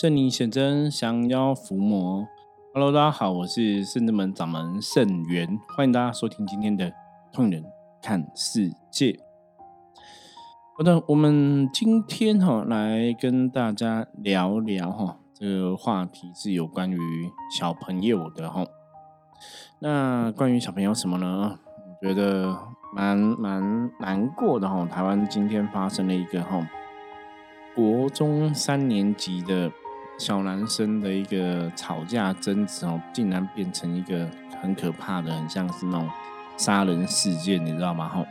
圣灵显真，降妖伏魔。Hello，大家好，我是圣智门掌门圣元，欢迎大家收听今天的《痛人看世界》。好的，我们今天哈来跟大家聊聊哈，这个话题是有关于小朋友的哈。那关于小朋友什么呢？我觉得蛮蛮难过的哈。台湾今天发生了一个哈，国中三年级的。小男生的一个吵架争执哦，竟然变成一个很可怕的，很像是那种杀人事件，你知道吗？哈，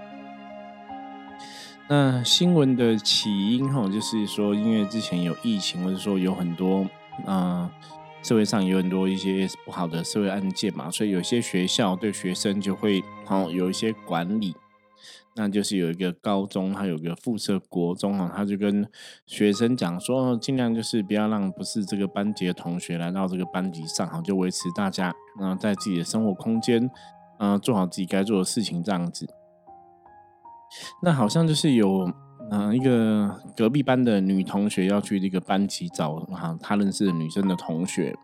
那新闻的起因哈，就是说因为之前有疫情，或者说有很多啊，社会上有很多一些不好的社会案件嘛，所以有些学校对学生就会哦有一些管理。那就是有一个高中，他有个附设国中啊，他就跟学生讲说，尽量就是不要让不是这个班级的同学来到这个班级上，哈，就维持大家嗯在自己的生活空间，嗯做好自己该做的事情这样子。那好像就是有嗯一个隔壁班的女同学要去这个班级找哈她认识的女生的同学，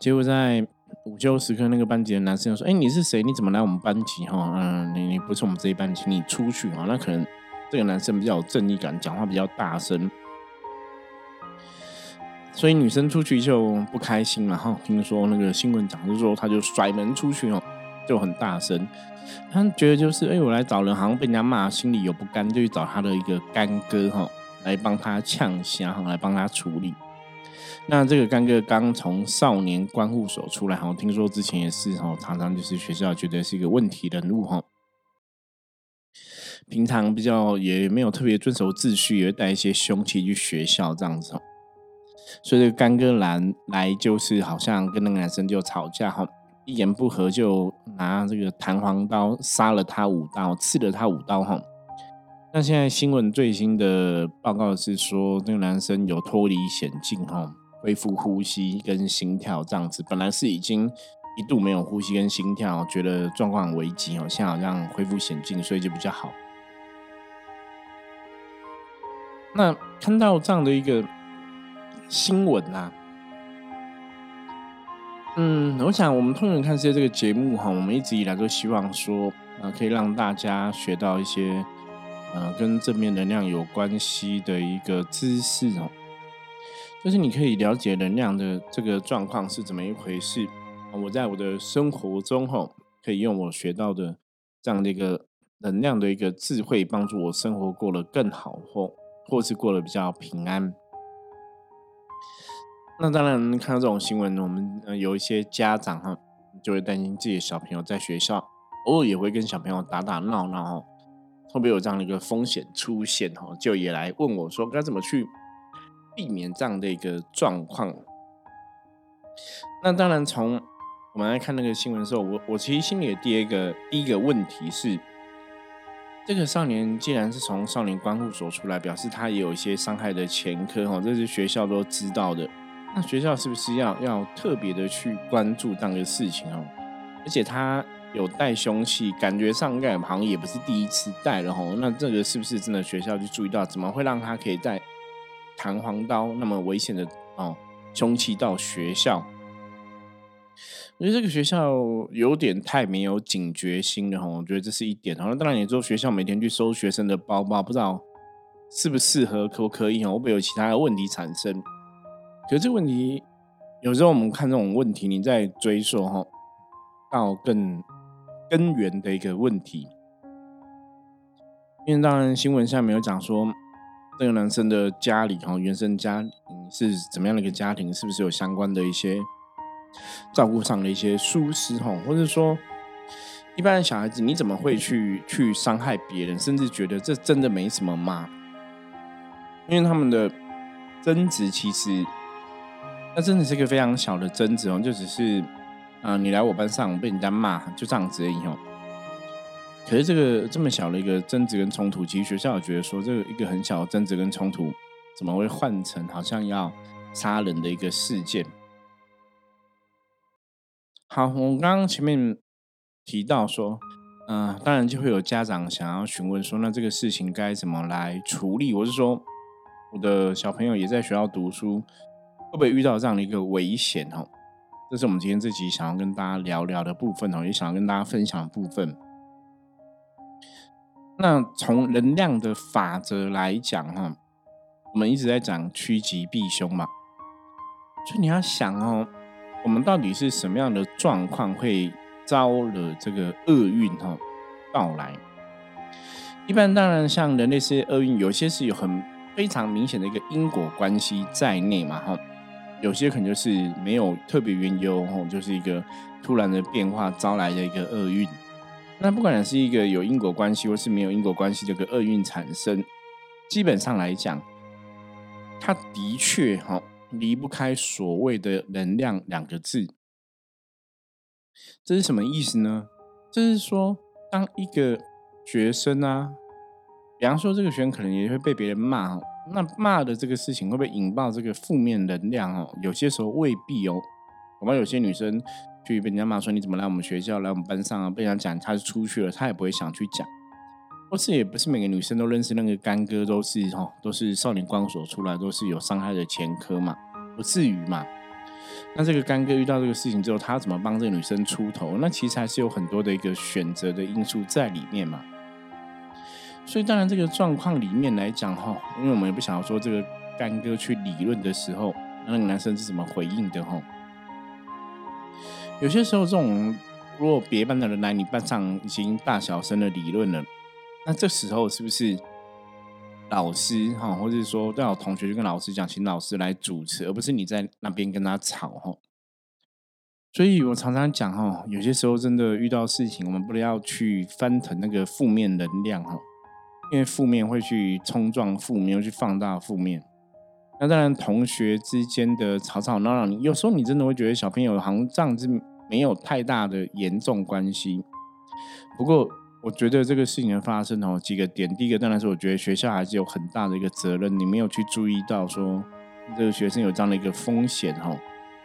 结果在。午休时刻，那个班级的男生说：“哎，你是谁？你怎么来我们班级？哈，嗯，你你不是我们这一班，请你出去啊。”那可能这个男生比较有正义感，讲话比较大声，所以女生出去就不开心了。哈，听说那个新闻讲就说，他就甩门出去哦，就很大声。他觉得就是，哎，我来找人，好像被人家骂，心里有不甘，就去找他的一个干哥哈，来帮他呛虾，哈，来帮他处理。那这个干哥刚从少年关护所出来，哈，听说之前也是哈，常常就是学校觉得是一个问题人物哈，平常比较也没有特别遵守秩序，也会带一些凶器去学校这样子，所以这个干哥来来就是好像跟那个男生就吵架哈，一言不合就拿这个弹簧刀杀了他五刀，刺了他五刀哈。那现在新闻最新的报告是说，这个男生有脱离险境哈。恢复呼吸跟心跳这样子，本来是已经一度没有呼吸跟心跳，觉得状况危急哦，现在好像恢复险境，所以就比较好。那看到这样的一个新闻啊，嗯，我想我们通常看世界这个节目哈，我们一直以来都希望说，呃，可以让大家学到一些呃跟正面能量有关系的一个知识哦。就是你可以了解能量的这个状况是怎么一回事。我在我的生活中，哈，可以用我学到的这样的一个能量的一个智慧，帮助我生活过得更好，或或是过得比较平安。那当然，看到这种新闻，我们有一些家长哈，就会担心自己的小朋友在学校偶尔也会跟小朋友打打闹闹，会不会有这样的一个风险出现？哈，就也来问我说，该怎么去？避免这样的一个状况。那当然，从我们来看那个新闻的时候，我我其实心里的第一个第一个问题是，这个少年既然是从少年关护所出来，表示他也有一些伤害的前科哈，这是学校都知道的。那学校是不是要要特别的去关注这样的事情哦？而且他有带凶器，感觉上应该好像也不是第一次带了吼。那这个是不是真的学校就注意到，怎么会让他可以带？弹簧刀那么危险的哦凶器到学校，我觉得这个学校有点太没有警觉心了哈。我觉得这是一点。然后当然，你说学校每天去收学生的包包，不知道适不适合，可不可以哈？会不会有其他的问题产生？可是这个问题有时候我们看这种问题，你在追溯哈到更根源的一个问题，因为当然新闻下面有讲说。这个男生的家里哈，原生家庭是怎么样的一个家庭？是不是有相关的一些照顾上的一些疏失哈？或者说，一般的小孩子你怎么会去去伤害别人，甚至觉得这真的没什么嘛？因为他们的争执其实，那真的是一个非常小的争执哦，就只是啊，你来我班上被人家骂，就这样子而已哦。可是这个这么小的一个争执跟冲突，其实学校也觉得说，这个一个很小的争执跟冲突，怎么会换成好像要杀人的一个事件？好，我刚刚前面提到说，嗯，当然就会有家长想要询问说，那这个事情该怎么来处理？我是说，我的小朋友也在学校读书，会不会遇到这样的一个危险哦？这是我们今天这集想要跟大家聊聊的部分哦，也想要跟大家分享的部分。那从能量的法则来讲哈，我们一直在讲趋吉避凶嘛，所以你要想哦，我们到底是什么样的状况会招惹这个厄运哈到来？一般当然像人类是厄运，有些是有很非常明显的一个因果关系在内嘛哈。有些可能就是没有特别缘由，吼，就是一个突然的变化招来的一个厄运。那不管是一个有因果关系，或是没有因果关系的一个厄运产生，基本上来讲，它的确哈离不开所谓的能量两个字。这是什么意思呢？就是说，当一个学生啊，比方说这个学生可能也会被别人骂。那骂的这个事情会不会引爆这个负面能量哦？有些时候未必哦。我们有些女生去被人家骂说你怎么来我们学校来我们班上啊？被人家讲她是出去了，她也不会想去讲。或是也不是每个女生都认识那个干哥，都是哈，都是少年光所出来，都是有伤害的前科嘛，不至于嘛。那这个干哥遇到这个事情之后，他怎么帮这个女生出头？那其实还是有很多的一个选择的因素在里面嘛。所以当然，这个状况里面来讲哈，因为我们也不想要说这个干哥去理论的时候，那个男生是怎么回应的哈。有些时候，这种如果别班的人来你班上已经大小声的理论了，那这时候是不是老师哈，或者说最好同学就跟老师讲，请老师来主持，而不是你在那边跟他吵哈。所以我常常讲哈，有些时候真的遇到事情，我们不能要去翻腾那个负面能量哈。因为负面会去冲撞负面，又去放大负面。那当然，同学之间的吵吵闹闹，你有时候你真的会觉得小朋友好像这样子没有太大的严重关系。不过，我觉得这个事情的发生哦，几个点。第一个当然是我觉得学校还是有很大的一个责任，你没有去注意到说这个学生有这样的一个风险哦。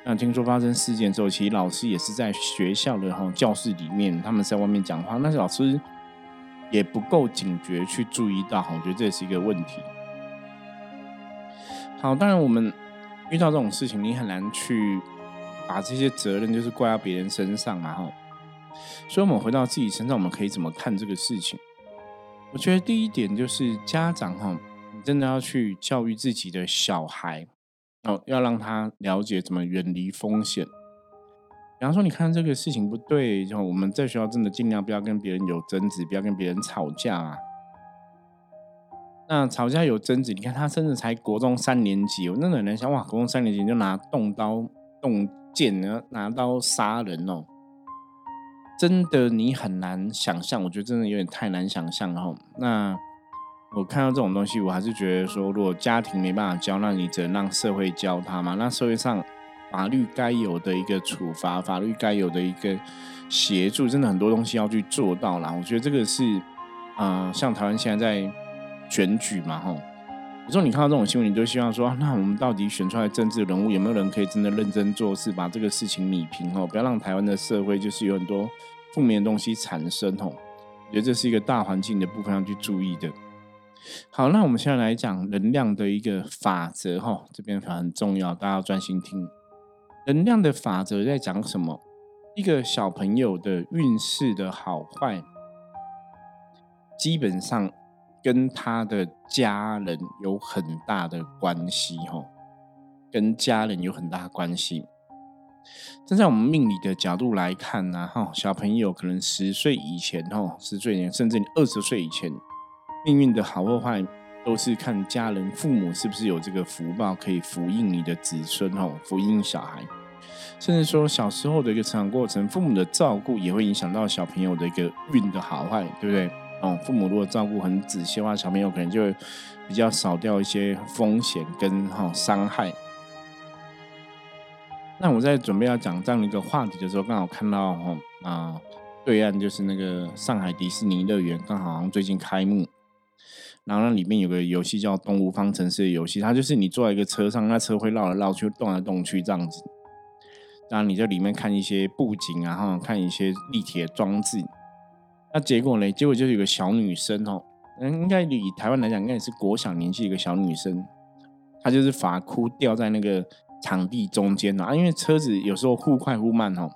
那听说发生事件之后，其实老师也是在学校的哈教室里面，他们在外面讲话，那老师。也不够警觉去注意到，我觉得这也是一个问题。好，当然我们遇到这种事情，你很难去把这些责任就是怪到别人身上嘛，哈。所以，我们回到自己身上，我们可以怎么看这个事情？我觉得第一点就是家长哈，你真的要去教育自己的小孩，哦，要让他了解怎么远离风险。比方说，你看这个事情不对，然后我们在学校真的尽量不要跟别人有争执，不要跟别人吵架啊。那吵架有争执，你看他甚至才国中三年级，我真的很难想哇，国中三年级就拿动刀、动剑，然后拿刀杀人哦，真的你很难想象。我觉得真的有点太难想象哦。那我看到这种东西，我还是觉得说，如果家庭没办法教，那你只能让社会教他嘛。那社会上。法律该有的一个处罚，法律该有的一个协助，真的很多东西要去做到啦。我觉得这个是，啊，像台湾现在在选举嘛，吼，有时候你看到这种新闻，你就希望说，那我们到底选出来政治人物有没有人可以真的认真做事，把这个事情理平哦，不要让台湾的社会就是有很多负面的东西产生吼。我觉得这是一个大环境的部分要去注意的。好，那我们现在来讲能量的一个法则哈，这边很重要，大家要专心听。能量的法则在讲什么？一个小朋友的运势的好坏，基本上跟他的家人有很大的关系，哈，跟家人有很大关系。站在我们命理的角度来看呢，哈，小朋友可能十岁以前，哈，十岁以前，甚至你二十岁以前，命运的好或坏。都是看家人、父母是不是有这个福报，可以福荫你的子孙哦，福荫小孩。甚至说小时候的一个成长过程，父母的照顾也会影响到小朋友的一个运的好坏，对不对？哦，父母如果照顾很仔细的话，小朋友可能就会比较少掉一些风险跟哈伤害。那我在准备要讲这样一个话题的时候，刚好看到哈啊，对岸就是那个上海迪士尼乐园，刚好好像最近开幕。然后那里面有个游戏叫《动物方程式》的游戏，它就是你坐在一个车上，那车会绕来绕去、动来动去这样子。然后你在里面看一些布景啊，哈，看一些立体的装置。那结果呢？结果就是有个小女生哦，嗯，应该以台湾来讲，应该也是国小年纪一个小女生，她就是发箍掉在那个场地中间啊，因为车子有时候忽快忽慢哦，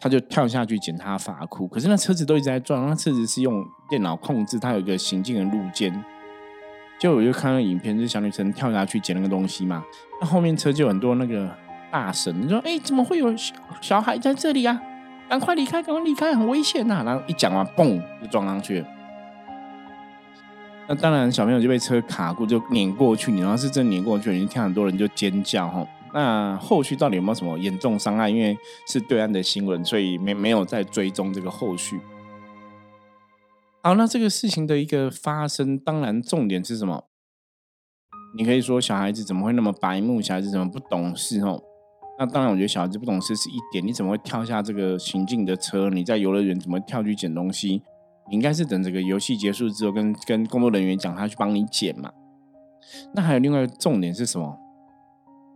他就跳下去捡他发箍。可是那车子都一直在转，那车子是用电脑控制，它有一个行进的路肩。就我就看到影片，就是小女生跳下去捡那个东西嘛，那后面车就很多那个大神，你说哎，怎么会有小小孩在这里啊？赶快离开，赶快离开，很危险呐！然后一讲完，嘣，就撞上去。那当然，小朋友就被车卡过，就碾过去。你要是真碾过去，你听很多人就尖叫哈。那后续到底有没有什么严重伤害？因为是对岸的新闻，所以没没有在追踪这个后续。好，那这个事情的一个发生，当然重点是什么？你可以说小孩子怎么会那么白目？小孩子怎么不懂事？哦，那当然，我觉得小孩子不懂事是一点。你怎么会跳下这个行进的车？你在游乐园怎么跳去捡东西？你应该是等这个游戏结束之后，跟跟工作人员讲，他去帮你捡嘛。那还有另外重点是什么？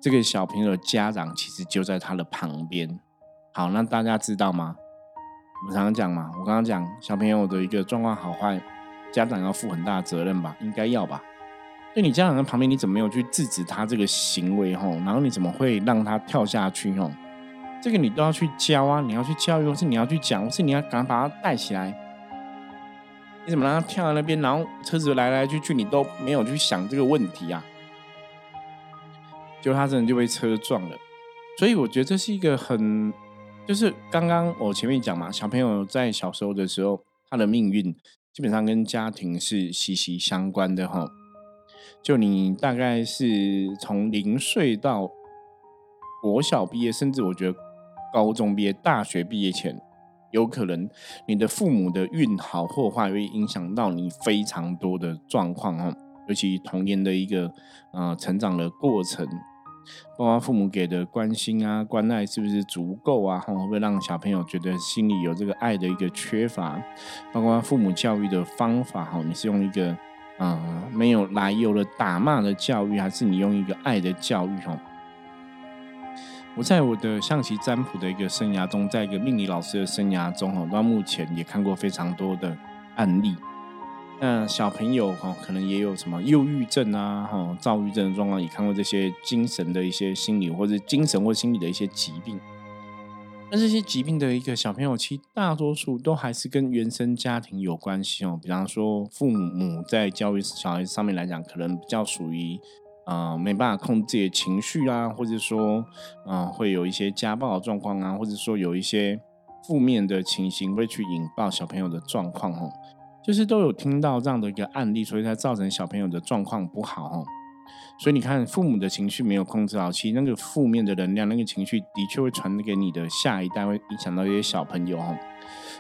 这个小朋友的家长其实就在他的旁边。好，那大家知道吗？我们常常讲嘛，我刚刚讲小朋友的一个状况好坏，家长要负很大的责任吧？应该要吧？就你家长在旁边，你怎么没有去制止他这个行为？吼，然后你怎么会让他跳下去？吼，这个你都要去教啊，你要去教育，或是你要去讲，或是你要赶快把他带起来。你怎么让他跳到那边，然后车子来来去去，你都没有去想这个问题啊？就他真的就被车撞了，所以我觉得这是一个很，就是刚刚我前面讲嘛，小朋友在小时候的时候，他的命运基本上跟家庭是息息相关的哈。就你大概是从零岁到国小毕业，甚至我觉得高中毕业、大学毕业前。有可能你的父母的运好或坏，会影响到你非常多的状况哦。尤其童年的一个呃成长的过程，包括父母给的关心啊、关爱是不是足够啊？会不会让小朋友觉得心里有这个爱的一个缺乏？包括父母教育的方法哈，你是用一个啊没有来由的打骂的教育，还是你用一个爱的教育哈？我在我的象棋占卜的一个生涯中，在一个命理老师的生涯中，哈，到目前也看过非常多的案例。那小朋友哈，可能也有什么忧郁症啊，哈，躁郁症的状况，也看过这些精神的一些心理或者精神或心理的一些疾病。那这些疾病的一个小朋友，其实大多数都还是跟原生家庭有关系哦。比方说，父母在教育小孩上面来讲，可能比较属于。啊，没办法控制自己的情绪啊，或者说，嗯，会有一些家暴的状况啊，或者说有一些负面的情形会去引爆小朋友的状况哦，就是都有听到这样的一个案例，所以才造成小朋友的状况不好哦。所以你看，父母的情绪没有控制好，其实那个负面的能量，那个情绪的确会传给你的下一代，会影响到一些小朋友哦。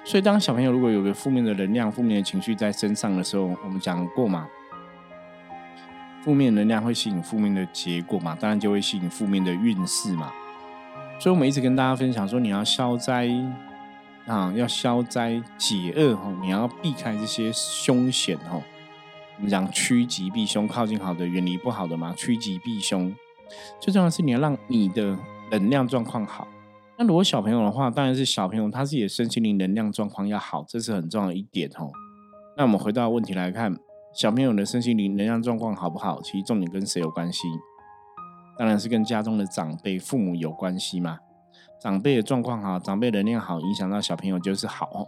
所以当小朋友如果有个负面的能量、负面的情绪在身上的时候，我们讲过嘛。负面能量会吸引负面的结果嘛？当然就会吸引负面的运势嘛。所以，我们一直跟大家分享说，你要消灾啊，要消灾解厄哈，你要避开这些凶险哈。我们讲趋吉避凶，靠近好的，远离不好的嘛。趋吉避凶，最重要的是你要让你的能量状况好。那如果小朋友的话，当然是小朋友他自己的身心灵能量状况要好，这是很重要的一点哦。那我们回到问题来看。小朋友的身心灵能量状况好不好？其实重点跟谁有关系？当然是跟家中的长辈、父母有关系嘛。长辈的状况好，长辈能量好，影响到小朋友就是好。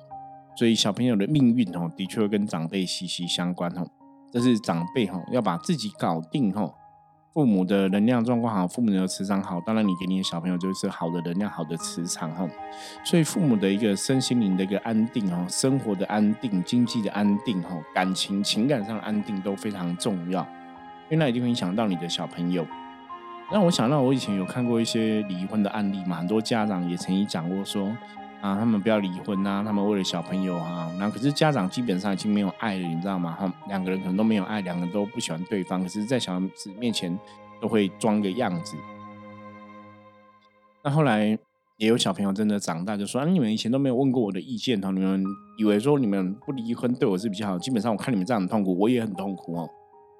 所以小朋友的命运哦，的确会跟长辈息息相关哦。这是长辈哈，要把自己搞定哦。父母的能量状况好，父母的磁场好，当然你给你的小朋友就是好的能量、好的磁场哈。所以父母的一个身心灵的一个安定哦，生活的安定、经济的安定哈，感情、情感上的安定都非常重要，因为那一定会影响到你的小朋友。那我想到我以前有看过一些离婚的案例嘛，很多家长也曾经讲过说。啊，他们不要离婚呐！他们为了小朋友啊，那可是家长基本上已经没有爱了，你知道吗？哈，两个人可能都没有爱，两个人都不喜欢对方，可是，在小孩子面前都会装个样子。那后来也有小朋友真的长大，就说：“啊，你们以前都没有问过我的意见哦，你们以为说你们不离婚对我是比较好，基本上我看你们这样很痛苦，我也很痛苦哦。”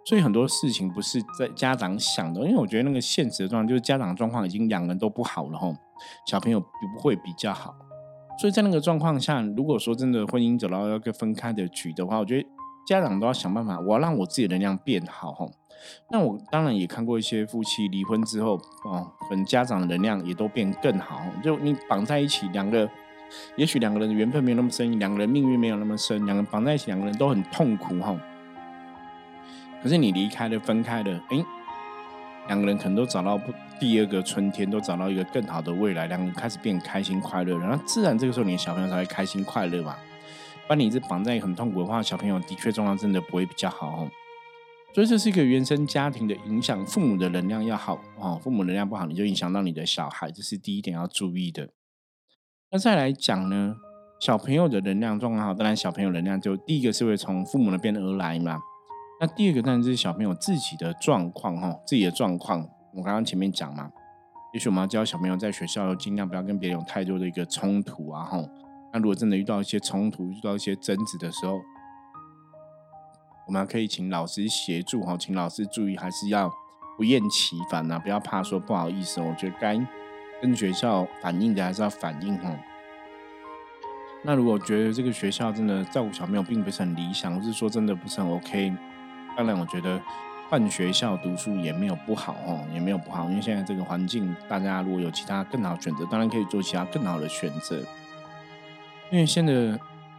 所以很多事情不是在家长想的，因为我觉得那个现实的状况就是家长状况已经两个人都不好了，吼，小朋友不会比较好。所以在那个状况下，如果说真的婚姻走到要个分开的局的话，我觉得家长都要想办法，我要让我自己的能量变好哈。那我当然也看过一些夫妻离婚之后，哦，可能家长的能量也都变更好。就你绑在一起，两个也许两个人缘分没有那么深，两个人命运没有那么深，两个人绑在一起，两个人都很痛苦哈。可是你离开了，分开了，哎，两个人可能都找到不第二个春天，都找到一个更好的未来，两个人开始变开心快乐，然后自然这个时候你的小朋友才会开心快乐嘛。把你一直绑在很痛苦的话，小朋友的确状况真的不会比较好哦。所以这是一个原生家庭的影响，父母的能量要好哦，父母能量不好，你就影响到你的小孩，这是第一点要注意的。那再来讲呢，小朋友的能量状况好，当然小朋友能量就第一个是会从父母那边而来嘛。那第二个当然就是小朋友自己的状况哈，自己的状况。我刚刚前面讲嘛，也许我们要教小朋友在学校要尽量不要跟别人有太多的一个冲突啊哈。那如果真的遇到一些冲突、遇到一些争执的时候，我们可以请老师协助哈，请老师注意，还是要不厌其烦呐，不要怕说不好意思。我觉得该跟学校反映的还是要反映哈。那如果觉得这个学校真的照顾小朋友并不是很理想，或是说真的不是很 OK，当然我觉得换学校读书也没有不好哦，也没有不好，因为现在这个环境，大家如果有其他更好选择，当然可以做其他更好的选择。因为现在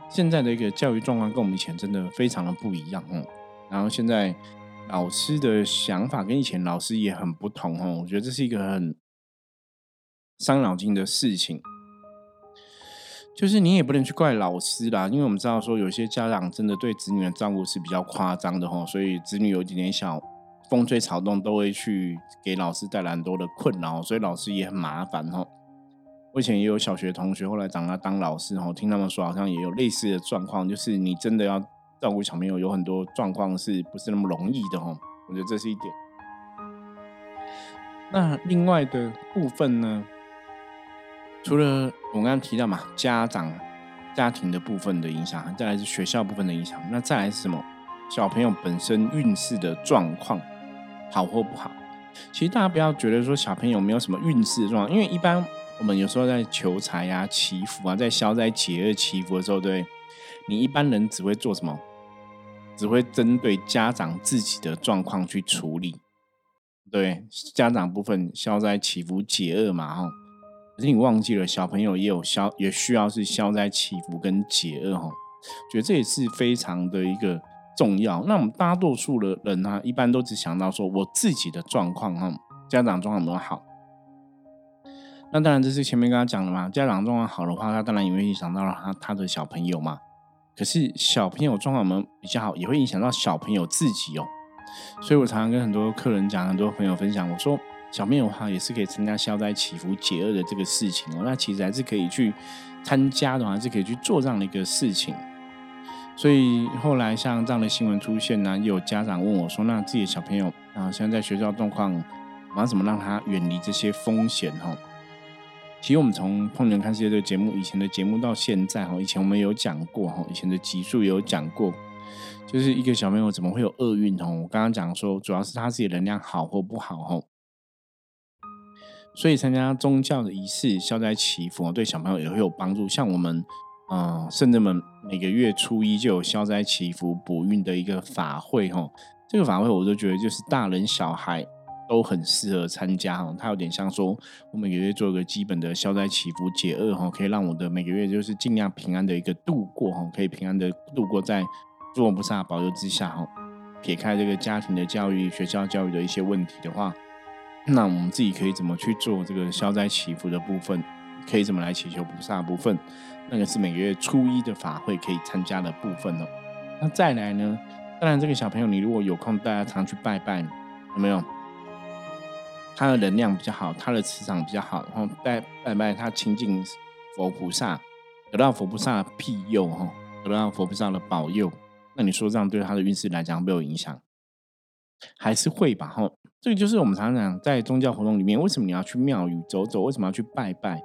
现在的一个教育状况跟我们以前真的非常的不一样哦，然后现在老师的想法跟以前老师也很不同哦，我觉得这是一个很伤脑筋的事情。就是你也不能去怪老师啦，因为我们知道说有些家长真的对子女的照顾是比较夸张的哈，所以子女有一点点小风吹草动都会去给老师带来很多的困扰，所以老师也很麻烦哈。我以前也有小学同学，后来长大当老师，哈，听他们说好像也有类似的状况，就是你真的要照顾小朋友，有很多状况是不是那么容易的，哈？我觉得这是一点。那另外的部分呢，除了我刚刚提到嘛，家长、家庭的部分的影响，再来是学校部分的影响，那再来是什么？小朋友本身运势的状况好或不好？其实大家不要觉得说小朋友没有什么运势的状况，因为一般。我们有时候在求财啊、祈福啊，在消灾解厄祈福的时候，对，你一般人只会做什么？只会针对家长自己的状况去处理，对，家长部分消灾祈福解厄嘛，哈。可是你忘记了，小朋友也有消，也需要是消灾祈福跟解厄，哈。觉得这也是非常的一个重要。那我们大多数的人呢，一般都只想到说我自己的状况，哈，家长状况有没有好？那当然，这是前面跟他讲的嘛。家长状况好的话，他当然也会影响到他他的小朋友嘛。可是小朋友状况我们比较好，也会影响到小朋友自己哦。所以我常常跟很多客人讲，很多朋友分享，我说小朋友哈也是可以参加消灾祈福解厄的这个事情哦。那其实还是可以去参加的，还是可以去做这样的一个事情。所以后来像这样的新闻出现呢，有家长问我说：“那自己的小朋友啊，现在在学校状况，我要怎么让他远离这些风险？”哈。其实我们从《碰人看世界》这个节目以前的节目到现在哈，以前我们有讲过哈，以前的集数也有讲过，就是一个小朋友怎么会有厄运哈？我刚刚讲说，主要是他自己能量好或不好哈。所以参加宗教的仪式、消灾祈福，对小朋友也会有帮助。像我们嗯，圣人们每个月初一就有消灾祈福补运的一个法会哈。这个法会我都觉得就是大人小孩。都很适合参加哈，它有点像说，我每个月做一个基本的消灾祈福解厄哈，可以让我的每个月就是尽量平安的一个度过哈，可以平安的度过在诸佛菩萨保佑之下哈。撇开这个家庭的教育、学校教育的一些问题的话，那我们自己可以怎么去做这个消灾祈福的部分？可以怎么来祈求菩萨部分？那个是每个月初一的法会可以参加的部分哦。那再来呢？当然，这个小朋友你如果有空，大家常去拜拜，有没有？他的能量比较好，他的磁场比较好，然后拜拜拜他亲近佛菩萨，得到佛菩萨的庇佑哈，得到佛菩萨的保佑。那你说这样对他的运势来讲没有影响？还是会吧哈。这个就是我们常常讲在宗教活动里面，为什么你要去庙宇走走？为什么要去拜拜？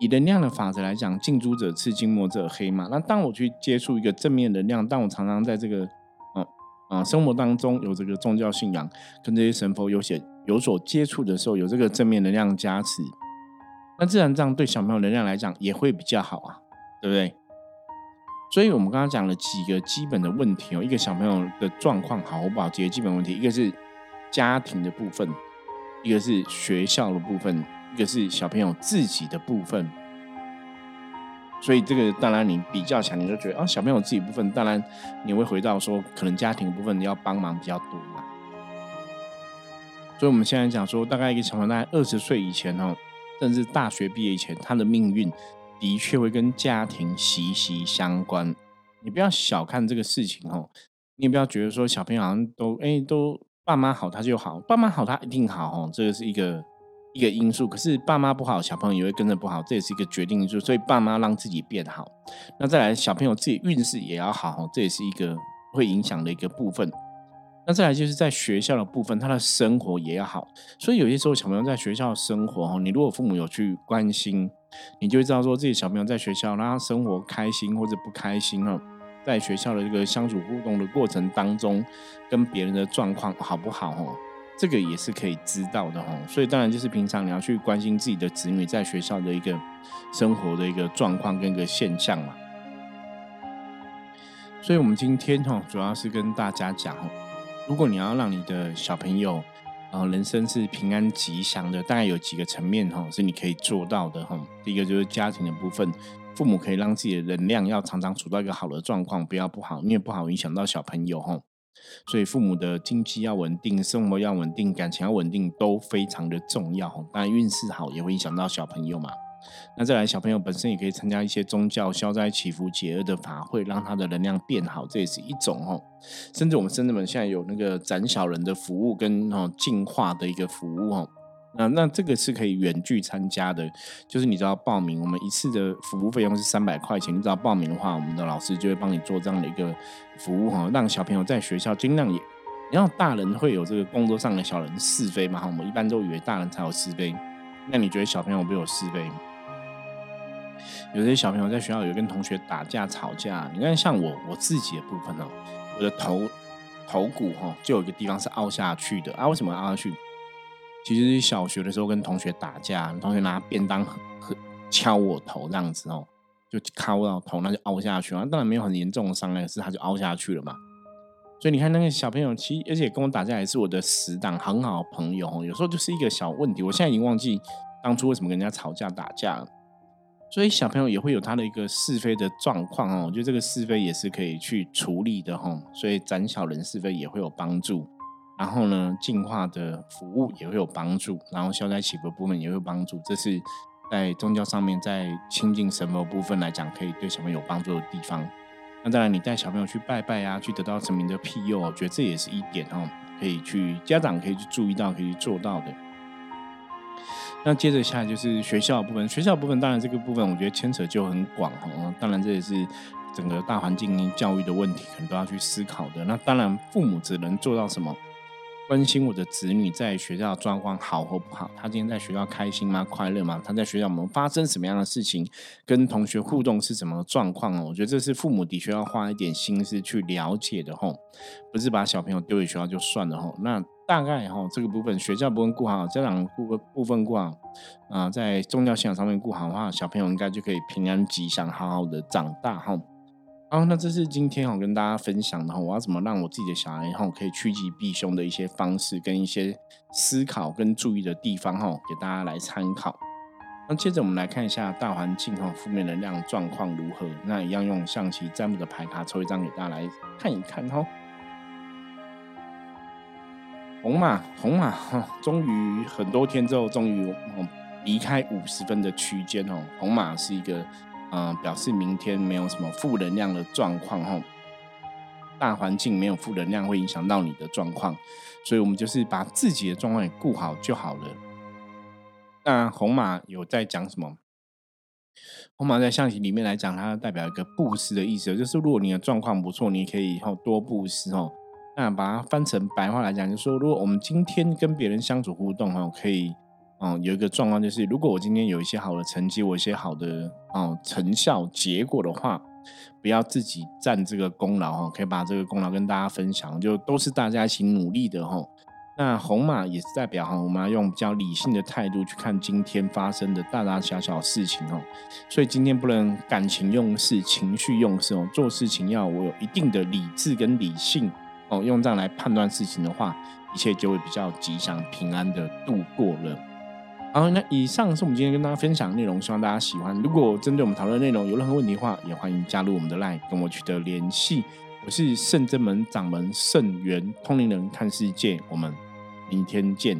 以能量的法则来讲，近朱者赤，近墨者黑嘛。那当我去接触一个正面能量，当我常常在这个嗯嗯生活当中有这个宗教信仰，跟这些神佛有些。有所接触的时候，有这个正面能量加持，那自然这样对小朋友能量来讲也会比较好啊，对不对？所以我们刚刚讲了几个基本的问题哦，一个小朋友的状况好不好，几个基本问题，一个是家庭的部分，一个是学校的部分，一个是小朋友自己的部分。所以这个当然你比较起来，你就觉得啊，小朋友自己部分，当然你会回到说，可能家庭部分你要帮忙比较多嘛。所以我们现在讲说，大概一个小朋友在二十岁以前哦，甚至大学毕业以前，他的命运的确会跟家庭息息相关。你不要小看这个事情哦，你也不要觉得说小朋友好像都哎都爸妈好他就好，爸妈好他一定好哦，这个是一个。一个因素，可是爸妈不好，小朋友也会跟着不好，这也是一个决定因素。所以爸妈让自己变好，那再来小朋友自己运势也要好，这也是一个会影响的一个部分。那再来就是在学校的部分，他的生活也要好。所以有些时候小朋友在学校生活哦，你如果父母有去关心，你就会知道说自己小朋友在学校让他生活开心或者不开心哈，在学校的这个相处互动的过程当中，跟别人的状况好不好哈？这个也是可以知道的哈，所以当然就是平常你要去关心自己的子女在学校的一个生活的一个状况跟一个现象嘛。所以我们今天哈主要是跟大家讲，如果你要让你的小朋友呃人生是平安吉祥的，大概有几个层面哈是你可以做到的哈。第一个就是家庭的部分，父母可以让自己的能量要常常处到一个好的状况，不要不好，因为不好影响到小朋友哈。所以父母的经济要稳定，生活要稳定，感情要稳定，都非常的重要。当然运势好也会影响到小朋友嘛。那再来，小朋友本身也可以参加一些宗教消灾祈福解厄的法会，让他的能量变好，这也是一种哦。甚至我们深圳们现在有那个斩小人的服务跟哦净化的一个服务哦。那那这个是可以远距参加的，就是你只要报名，我们一次的服务费用是三百块钱，你只要报名的话，我们的老师就会帮你做这样的一个服务哈，让小朋友在学校尽量也，然后大人会有这个工作上的小人是非嘛哈，我们一般都以为大人才有是非，那你觉得小朋友不有是非？有些小朋友在学校有跟同学打架吵架，你看像我我自己的部分哦，我的头头骨哈就有一个地方是凹下去的啊，为什么凹下去？其实小学的时候跟同学打架，同学拿便当盒敲我头这样子哦，就敲到头，那就凹下去了。当然没有很严重的伤害，是他就凹下去了嘛。所以你看那个小朋友，其实而且跟我打架也是我的死党，很好的朋友哦。有时候就是一个小问题，我现在已经忘记当初为什么跟人家吵架打架了。所以小朋友也会有他的一个是非的状况哦，我觉得这个是非也是可以去处理的哈。所以斩小人是非也会有帮助。然后呢，净化的服务也会有帮助，然后消灾祈福部分也会有帮助，这是在宗教上面，在亲近神佛部分来讲，可以对小朋友有帮助的地方。那当然，你带小朋友去拜拜啊，去得到神明的庇佑，我觉得这也是一点哦，可以去家长可以去注意到，可以做到的。那接着下来就是学校部分，学校部分当然这个部分我觉得牵扯就很广哦，当然这也是整个大环境教育的问题，可能都要去思考的。那当然父母只能做到什么？关心我的子女在学校状况好或不好，他今天在学校开心吗？快乐吗？他在学校我们发生什么样的事情？跟同学互动是什么状况哦？我觉得这是父母的确要花一点心思去了解的吼，不是把小朋友丢给学校就算了吼。那大概吼这个部分，学校部分顾好，家长部部分顾好，啊，在宗教信仰上面顾好的话，小朋友应该就可以平安吉祥，好好的长大哈。好，那这是今天我跟大家分享的哈，我要怎么让我自己的小孩哈可以趋吉避凶的一些方式跟一些思考跟注意的地方哈，给大家来参考。那接着我们来看一下大环境哈，负面能量状况如何？那一样用象棋占卜的牌卡抽一张给大家来看一看哈。红马，红马哈，终于很多天之后，终于离开五十分的区间哦。红马是一个。嗯，表示明天没有什么负能量的状况哈，大环境没有负能量会影响到你的状况，所以我们就是把自己的状况也顾好就好了。那红马有在讲什么？红马在象棋里面来讲，它代表一个布施的意思，就是如果你的状况不错，你可以以后多布施哦。那把它翻成白话来讲，就是说，如果我们今天跟别人相处互动哦，可以。嗯，有一个状况就是，如果我今天有一些好的成绩，我一些好的哦成效结果的话，不要自己占这个功劳哈，可以把这个功劳跟大家分享，就都是大家一起努力的哈。那红马也是代表哈，我们要用比较理性的态度去看今天发生的大大小小事情哦。所以今天不能感情用事、情绪用事哦，做事情要我有一定的理智跟理性哦，用这样来判断事情的话，一切就会比较吉祥平安的度过了。好，那以上是我们今天跟大家分享的内容，希望大家喜欢。如果针对我们讨论内容有任何问题的话，也欢迎加入我们的 LINE 跟我取得联系。我是圣真门掌门圣元通灵人看世界，我们明天见。